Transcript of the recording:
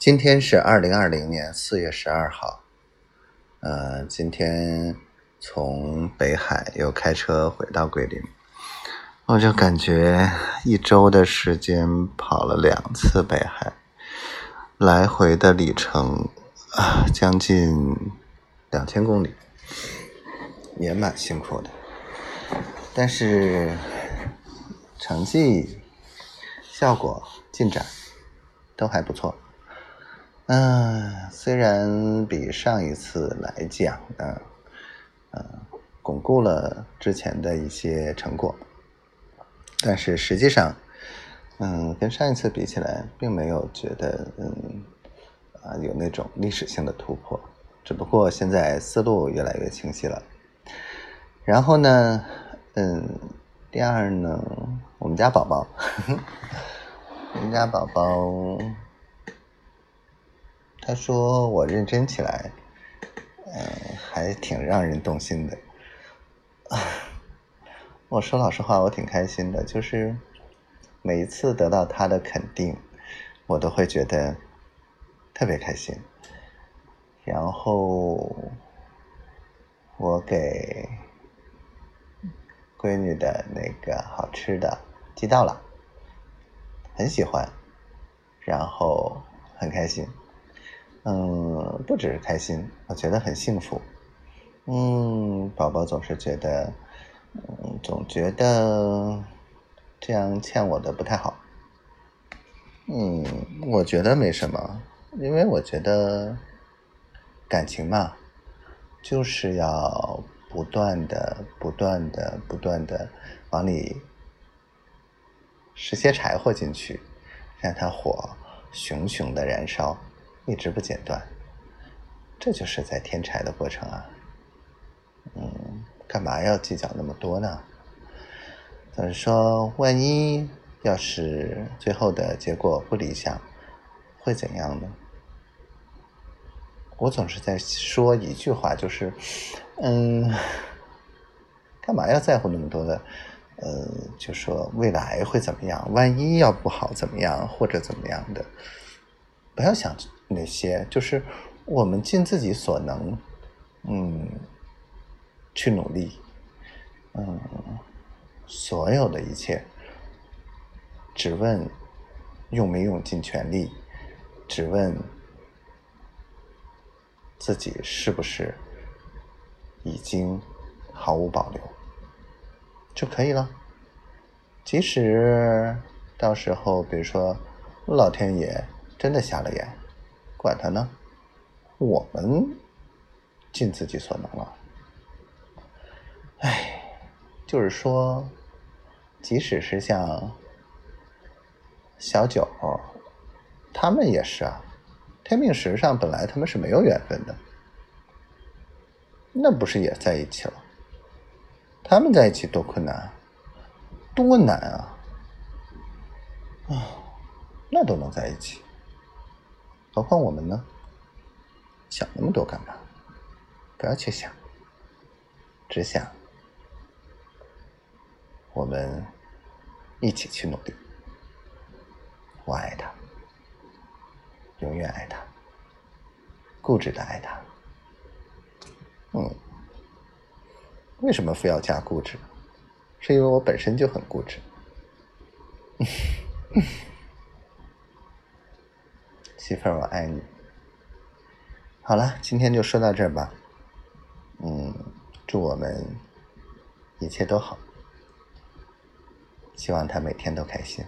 今天是二零二零年四月十二号，呃，今天从北海又开车回到桂林，我就感觉一周的时间跑了两次北海，来回的里程啊将近两千公里，也蛮辛苦的，但是成绩。效果进展都还不错，嗯，虽然比上一次来讲呢，嗯，巩固了之前的一些成果，但是实际上，嗯，跟上一次比起来，并没有觉得嗯啊有那种历史性的突破，只不过现在思路越来越清晰了。然后呢，嗯，第二呢，我们家宝宝。我们家宝宝，他说我认真起来，嗯，还挺让人动心的。我说老实话，我挺开心的，就是每一次得到他的肯定，我都会觉得特别开心。然后我给闺女的那个好吃的寄到了。很喜欢，然后很开心，嗯，不只是开心，我觉得很幸福，嗯，宝宝总是觉得，嗯，总觉得这样欠我的不太好，嗯，我觉得没什么，因为我觉得感情嘛，就是要不断的、不断的、不断的往里。拾些柴火进去，让它火熊熊的燃烧，一直不间断。这就是在添柴的过程啊。嗯，干嘛要计较那么多呢？总是说，万一要是最后的结果不理想，会怎样呢？我总是在说一句话，就是，嗯，干嘛要在乎那么多的？呃，就说未来会怎么样？万一要不好怎么样，或者怎么样的？不要想那些，就是我们尽自己所能，嗯，去努力，嗯，所有的一切，只问用没用尽全力，只问自己是不是已经毫无保留。就可以了。即使到时候，比如说老天爷真的瞎了眼，管他呢，我们尽自己所能了。哎，就是说，即使是像小九，他们也是啊。天命石上本来他们是没有缘分的，那不是也在一起了？他们在一起多困难，多难啊！啊，那都能在一起，何况我们呢？想那么多干嘛？不要去想，只想我们一起去努力。我爱他，永远爱他，固执的爱他。嗯。为什么非要加固执？是因为我本身就很固执。媳妇，我爱你。好了，今天就说到这儿吧。嗯，祝我们一切都好，希望他每天都开心。